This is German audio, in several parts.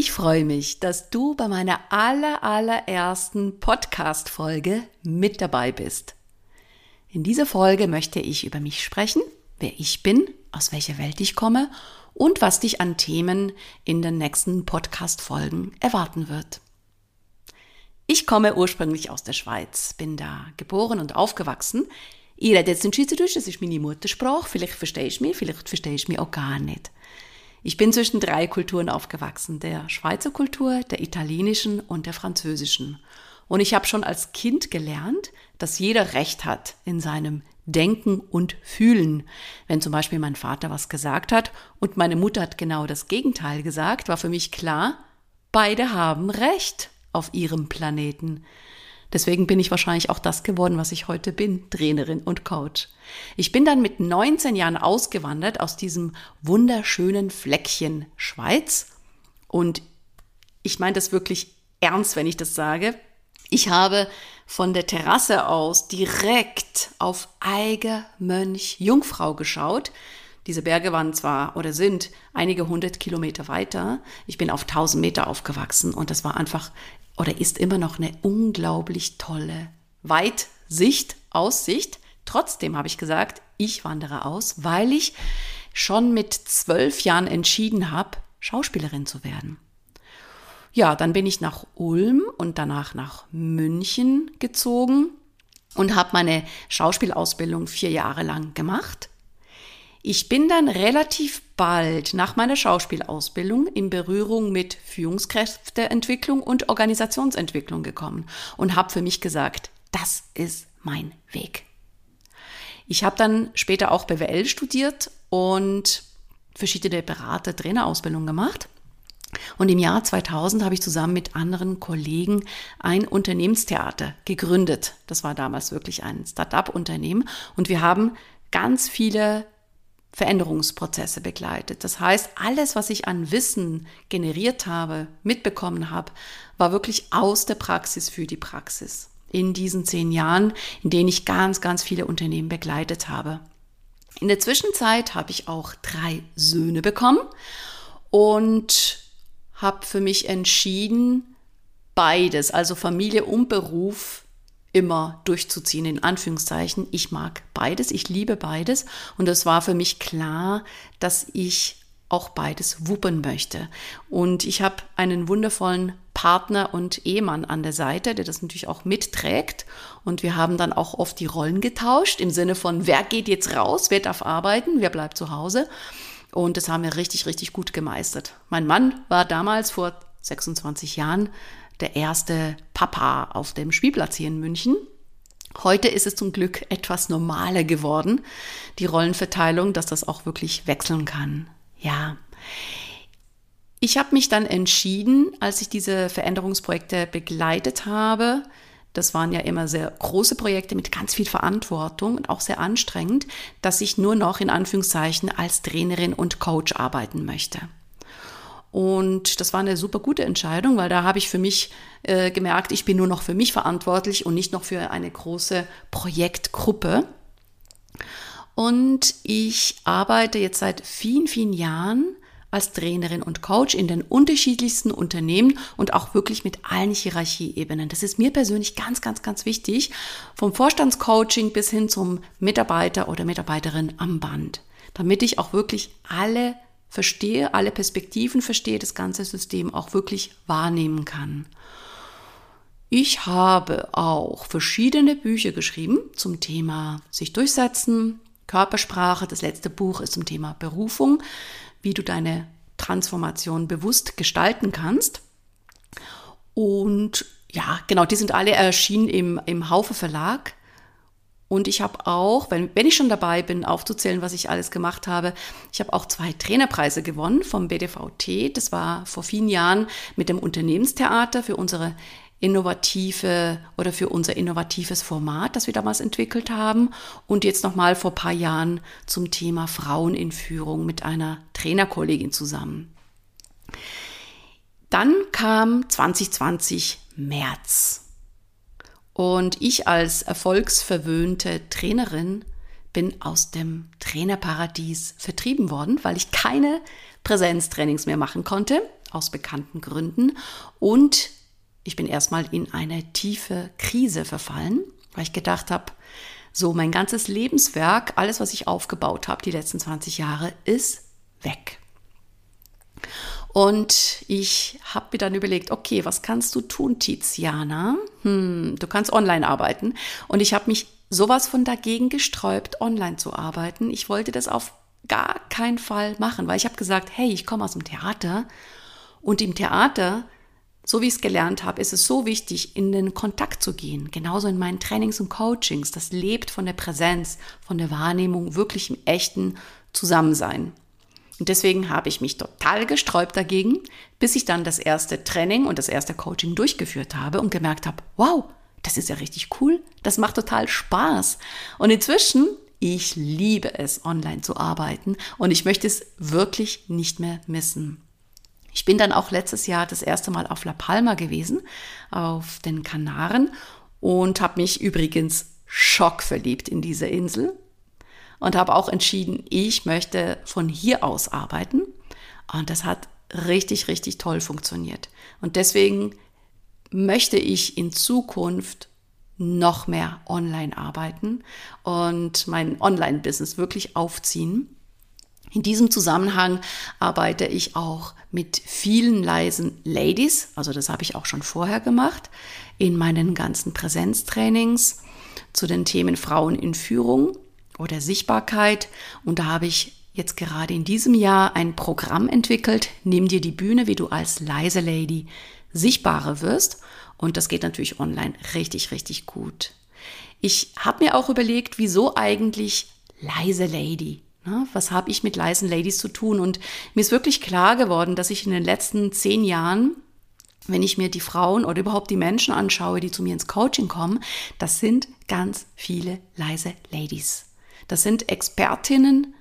Ich freue mich, dass du bei meiner aller, allerersten Podcast-Folge mit dabei bist. In dieser Folge möchte ich über mich sprechen, wer ich bin, aus welcher Welt ich komme und was dich an Themen in den nächsten Podcast-Folgen erwarten wird. Ich komme ursprünglich aus der Schweiz, bin da geboren und aufgewachsen. Ich rede jetzt in Schweizerdeutsch, das ist meine Muttersprache. Vielleicht verstehst du mich, vielleicht verstehst du mich auch gar nicht. Ich bin zwischen drei Kulturen aufgewachsen, der Schweizer Kultur, der italienischen und der französischen. Und ich habe schon als Kind gelernt, dass jeder Recht hat in seinem Denken und Fühlen. Wenn zum Beispiel mein Vater was gesagt hat und meine Mutter hat genau das Gegenteil gesagt, war für mich klar, beide haben Recht auf ihrem Planeten. Deswegen bin ich wahrscheinlich auch das geworden, was ich heute bin, Trainerin und Coach. Ich bin dann mit 19 Jahren ausgewandert aus diesem wunderschönen Fleckchen Schweiz. Und ich meine das wirklich ernst, wenn ich das sage. Ich habe von der Terrasse aus direkt auf Eiger Mönch Jungfrau geschaut. Diese Berge waren zwar oder sind einige hundert Kilometer weiter. Ich bin auf 1000 Meter aufgewachsen und das war einfach oder ist immer noch eine unglaublich tolle Weitsicht, Aussicht. Trotzdem habe ich gesagt, ich wandere aus, weil ich schon mit zwölf Jahren entschieden habe, Schauspielerin zu werden. Ja, dann bin ich nach Ulm und danach nach München gezogen und habe meine Schauspielausbildung vier Jahre lang gemacht. Ich bin dann relativ bald nach meiner Schauspielausbildung in Berührung mit Führungskräfteentwicklung und Organisationsentwicklung gekommen und habe für mich gesagt, das ist mein Weg. Ich habe dann später auch BWL studiert und verschiedene Berater, Trainerausbildungen gemacht. Und im Jahr 2000 habe ich zusammen mit anderen Kollegen ein Unternehmenstheater gegründet. Das war damals wirklich ein Start-up-Unternehmen. Und wir haben ganz viele Veränderungsprozesse begleitet. Das heißt, alles, was ich an Wissen generiert habe, mitbekommen habe, war wirklich aus der Praxis für die Praxis. In diesen zehn Jahren, in denen ich ganz, ganz viele Unternehmen begleitet habe. In der Zwischenzeit habe ich auch drei Söhne bekommen und habe für mich entschieden, beides, also Familie und Beruf, immer durchzuziehen, in Anführungszeichen. Ich mag beides, ich liebe beides. Und es war für mich klar, dass ich auch beides wuppen möchte. Und ich habe einen wundervollen Partner und Ehemann an der Seite, der das natürlich auch mitträgt. Und wir haben dann auch oft die Rollen getauscht im Sinne von, wer geht jetzt raus, wer darf arbeiten, wer bleibt zu Hause. Und das haben wir richtig, richtig gut gemeistert. Mein Mann war damals vor 26 Jahren der erste Papa auf dem Spielplatz hier in München. Heute ist es zum Glück etwas normaler geworden, die Rollenverteilung, dass das auch wirklich wechseln kann. Ja. Ich habe mich dann entschieden, als ich diese Veränderungsprojekte begleitet habe, das waren ja immer sehr große Projekte mit ganz viel Verantwortung und auch sehr anstrengend, dass ich nur noch in Anführungszeichen als Trainerin und Coach arbeiten möchte. Und das war eine super gute Entscheidung, weil da habe ich für mich äh, gemerkt, ich bin nur noch für mich verantwortlich und nicht noch für eine große Projektgruppe. Und ich arbeite jetzt seit vielen, vielen Jahren als Trainerin und Coach in den unterschiedlichsten Unternehmen und auch wirklich mit allen Hierarchieebenen. Das ist mir persönlich ganz, ganz, ganz wichtig, vom Vorstandscoaching bis hin zum Mitarbeiter oder Mitarbeiterin am Band, damit ich auch wirklich alle verstehe, alle Perspektiven verstehe, das ganze System auch wirklich wahrnehmen kann. Ich habe auch verschiedene Bücher geschrieben zum Thema sich durchsetzen, Körpersprache. Das letzte Buch ist zum Thema Berufung, wie du deine Transformation bewusst gestalten kannst. Und ja, genau, die sind alle erschienen im, im Haufe Verlag. Und ich habe auch, wenn, wenn ich schon dabei bin, aufzuzählen, was ich alles gemacht habe, ich habe auch zwei Trainerpreise gewonnen vom BDVT. Das war vor vielen Jahren mit dem Unternehmenstheater für unsere innovative oder für unser innovatives Format, das wir damals entwickelt haben. Und jetzt nochmal vor paar Jahren zum Thema Frauen in Führung mit einer Trainerkollegin zusammen. Dann kam 2020 März. Und ich als erfolgsverwöhnte Trainerin bin aus dem Trainerparadies vertrieben worden, weil ich keine Präsenztrainings mehr machen konnte, aus bekannten Gründen. Und ich bin erstmal in eine tiefe Krise verfallen, weil ich gedacht habe, so mein ganzes Lebenswerk, alles, was ich aufgebaut habe, die letzten 20 Jahre, ist weg. Und ich habe mir dann überlegt, okay, was kannst du tun, Tiziana? Hm, du kannst online arbeiten. Und ich habe mich sowas von dagegen gesträubt, online zu arbeiten. Ich wollte das auf gar keinen Fall machen, weil ich habe gesagt, hey, ich komme aus dem Theater und im Theater, so wie ich es gelernt habe, ist es so wichtig, in den Kontakt zu gehen. Genauso in meinen Trainings und Coachings. Das lebt von der Präsenz, von der Wahrnehmung, wirklich im echten Zusammensein. Und deswegen habe ich mich total gesträubt dagegen, bis ich dann das erste Training und das erste Coaching durchgeführt habe und gemerkt habe, wow, das ist ja richtig cool, das macht total Spaß. Und inzwischen, ich liebe es, online zu arbeiten und ich möchte es wirklich nicht mehr missen. Ich bin dann auch letztes Jahr das erste Mal auf La Palma gewesen, auf den Kanaren und habe mich übrigens schockverliebt in diese Insel und habe auch entschieden, ich möchte von hier aus arbeiten. Und das hat richtig, richtig toll funktioniert. Und deswegen möchte ich in Zukunft noch mehr online arbeiten und mein Online-Business wirklich aufziehen. In diesem Zusammenhang arbeite ich auch mit vielen leisen Ladies, also das habe ich auch schon vorher gemacht, in meinen ganzen Präsenztrainings zu den Themen Frauen in Führung oder Sichtbarkeit. Und da habe ich jetzt gerade in diesem Jahr ein Programm entwickelt. Nimm dir die Bühne, wie du als leise Lady sichtbarer wirst. Und das geht natürlich online richtig, richtig gut. Ich habe mir auch überlegt, wieso eigentlich leise Lady? Ne? Was habe ich mit leisen Ladies zu tun? Und mir ist wirklich klar geworden, dass ich in den letzten zehn Jahren wenn ich mir die Frauen oder überhaupt die Menschen anschaue, die zu mir ins Coaching kommen, das sind ganz viele leise Ladies. Das sind Expertinnen,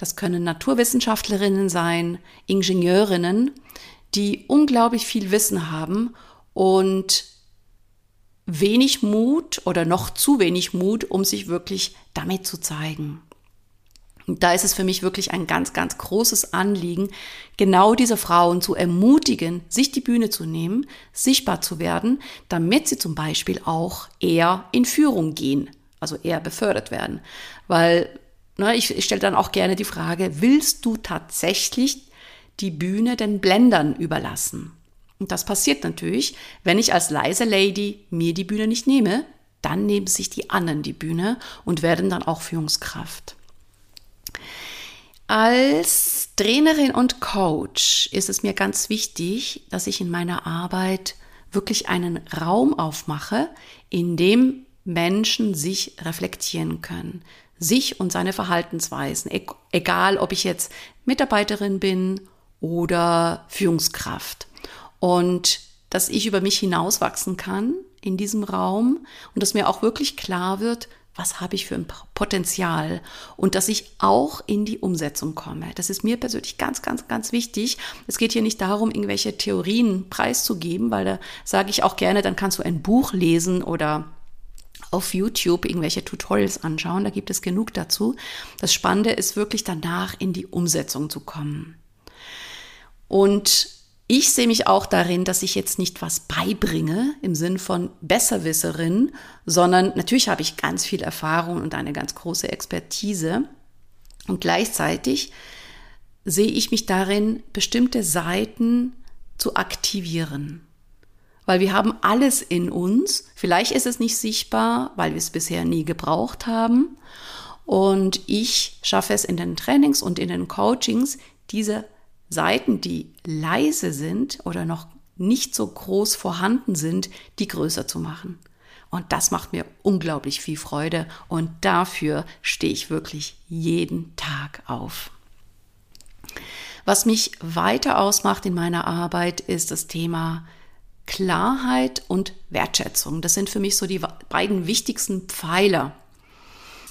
das können Naturwissenschaftlerinnen sein, Ingenieurinnen, die unglaublich viel Wissen haben und wenig Mut oder noch zu wenig Mut, um sich wirklich damit zu zeigen. Und da ist es für mich wirklich ein ganz, ganz großes Anliegen, genau diese Frauen zu ermutigen, sich die Bühne zu nehmen, sichtbar zu werden, damit sie zum Beispiel auch eher in Führung gehen also eher befördert werden. Weil ne, ich, ich stelle dann auch gerne die Frage, willst du tatsächlich die Bühne den Blendern überlassen? Und das passiert natürlich, wenn ich als leise Lady mir die Bühne nicht nehme, dann nehmen sich die anderen die Bühne und werden dann auch Führungskraft. Als Trainerin und Coach ist es mir ganz wichtig, dass ich in meiner Arbeit wirklich einen Raum aufmache, in dem Menschen sich reflektieren können. Sich und seine Verhaltensweisen. E egal, ob ich jetzt Mitarbeiterin bin oder Führungskraft. Und dass ich über mich hinauswachsen kann in diesem Raum und dass mir auch wirklich klar wird, was habe ich für ein Potenzial und dass ich auch in die Umsetzung komme. Das ist mir persönlich ganz, ganz, ganz wichtig. Es geht hier nicht darum, irgendwelche Theorien preiszugeben, weil da sage ich auch gerne, dann kannst du ein Buch lesen oder auf YouTube irgendwelche Tutorials anschauen, da gibt es genug dazu. Das Spannende ist wirklich danach in die Umsetzung zu kommen. Und ich sehe mich auch darin, dass ich jetzt nicht was beibringe im Sinn von Besserwisserin, sondern natürlich habe ich ganz viel Erfahrung und eine ganz große Expertise. Und gleichzeitig sehe ich mich darin, bestimmte Seiten zu aktivieren weil wir haben alles in uns. Vielleicht ist es nicht sichtbar, weil wir es bisher nie gebraucht haben. Und ich schaffe es in den Trainings und in den Coachings, diese Seiten, die leise sind oder noch nicht so groß vorhanden sind, die größer zu machen. Und das macht mir unglaublich viel Freude und dafür stehe ich wirklich jeden Tag auf. Was mich weiter ausmacht in meiner Arbeit ist das Thema Klarheit und Wertschätzung. Das sind für mich so die beiden wichtigsten Pfeiler.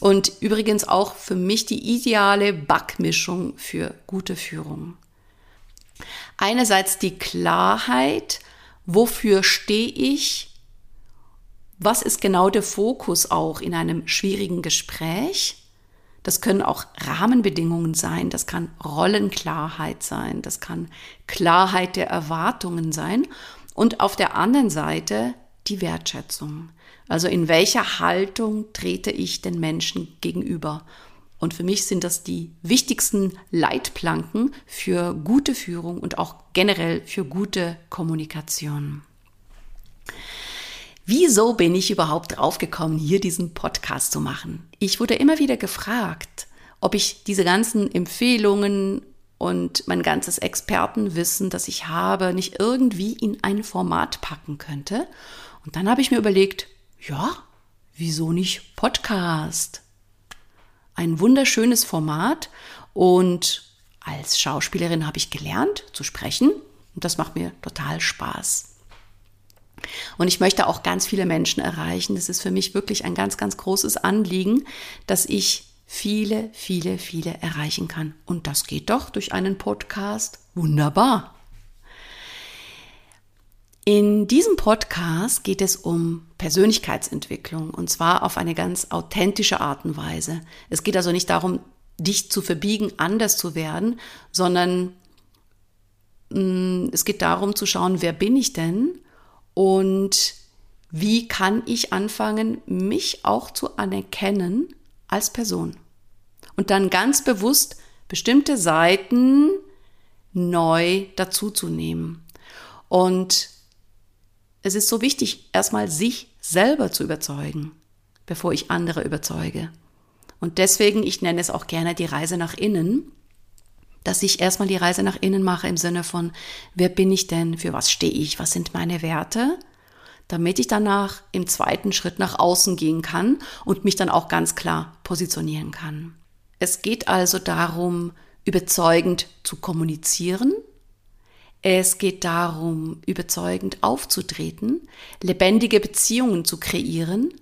Und übrigens auch für mich die ideale Backmischung für gute Führung. Einerseits die Klarheit, wofür stehe ich, was ist genau der Fokus auch in einem schwierigen Gespräch. Das können auch Rahmenbedingungen sein, das kann Rollenklarheit sein, das kann Klarheit der Erwartungen sein und auf der anderen Seite die Wertschätzung. Also in welcher Haltung trete ich den Menschen gegenüber? Und für mich sind das die wichtigsten Leitplanken für gute Führung und auch generell für gute Kommunikation. Wieso bin ich überhaupt draufgekommen, hier diesen Podcast zu machen? Ich wurde immer wieder gefragt, ob ich diese ganzen Empfehlungen und mein ganzes Expertenwissen, das ich habe, nicht irgendwie in ein Format packen könnte. Und dann habe ich mir überlegt, ja, wieso nicht Podcast? Ein wunderschönes Format und als Schauspielerin habe ich gelernt zu sprechen und das macht mir total Spaß. Und ich möchte auch ganz viele Menschen erreichen. Das ist für mich wirklich ein ganz, ganz großes Anliegen, dass ich viele, viele, viele erreichen kann. Und das geht doch durch einen Podcast wunderbar. In diesem Podcast geht es um Persönlichkeitsentwicklung und zwar auf eine ganz authentische Art und Weise. Es geht also nicht darum, dich zu verbiegen, anders zu werden, sondern mm, es geht darum zu schauen, wer bin ich denn und wie kann ich anfangen, mich auch zu anerkennen als Person. Und dann ganz bewusst bestimmte Seiten neu dazuzunehmen. Und es ist so wichtig, erstmal sich selber zu überzeugen, bevor ich andere überzeuge. Und deswegen, ich nenne es auch gerne die Reise nach innen, dass ich erstmal die Reise nach innen mache im Sinne von, wer bin ich denn, für was stehe ich, was sind meine Werte, damit ich danach im zweiten Schritt nach außen gehen kann und mich dann auch ganz klar positionieren kann. Es geht also darum, überzeugend zu kommunizieren. Es geht darum, überzeugend aufzutreten, lebendige Beziehungen zu kreieren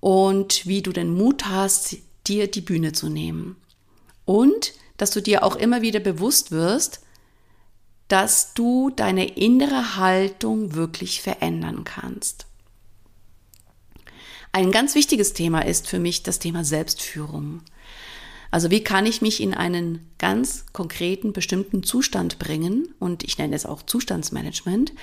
und wie du den Mut hast, dir die Bühne zu nehmen. Und dass du dir auch immer wieder bewusst wirst, dass du deine innere Haltung wirklich verändern kannst. Ein ganz wichtiges Thema ist für mich das Thema Selbstführung. Also wie kann ich mich in einen ganz konkreten, bestimmten Zustand bringen, und ich nenne es auch Zustandsmanagement,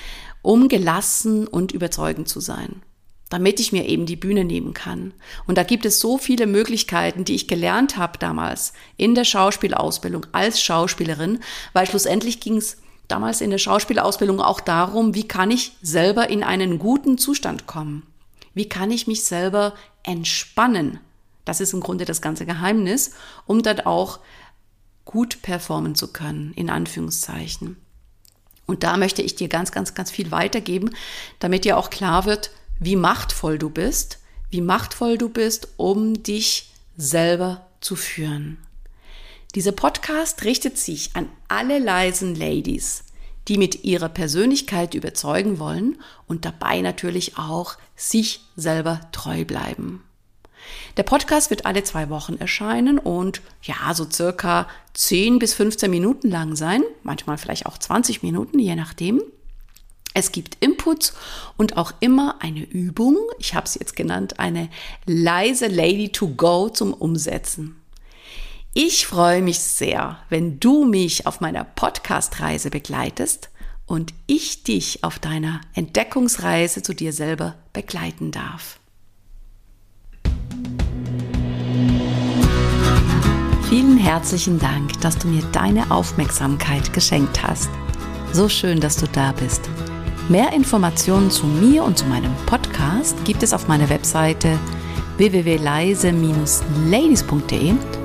um gelassen und überzeugend zu sein damit ich mir eben die Bühne nehmen kann. Und da gibt es so viele Möglichkeiten, die ich gelernt habe damals in der Schauspielausbildung als Schauspielerin, weil schlussendlich ging es damals in der Schauspielausbildung auch darum, wie kann ich selber in einen guten Zustand kommen? Wie kann ich mich selber entspannen? Das ist im Grunde das ganze Geheimnis, um dort auch gut performen zu können, in Anführungszeichen. Und da möchte ich dir ganz, ganz, ganz viel weitergeben, damit dir auch klar wird, wie machtvoll du bist, wie machtvoll du bist, um dich selber zu führen. Dieser Podcast richtet sich an alle leisen Ladies, die mit ihrer Persönlichkeit überzeugen wollen und dabei natürlich auch sich selber treu bleiben. Der Podcast wird alle zwei Wochen erscheinen und ja, so circa 10 bis 15 Minuten lang sein, manchmal vielleicht auch 20 Minuten, je nachdem. Es gibt Inputs und auch immer eine Übung, ich habe es jetzt genannt, eine leise Lady to Go zum Umsetzen. Ich freue mich sehr, wenn du mich auf meiner Podcast-Reise begleitest und ich dich auf deiner Entdeckungsreise zu dir selber begleiten darf. Vielen herzlichen Dank, dass du mir deine Aufmerksamkeit geschenkt hast. So schön, dass du da bist. Mehr Informationen zu mir und zu meinem Podcast gibt es auf meiner Webseite www.leise-ladies.de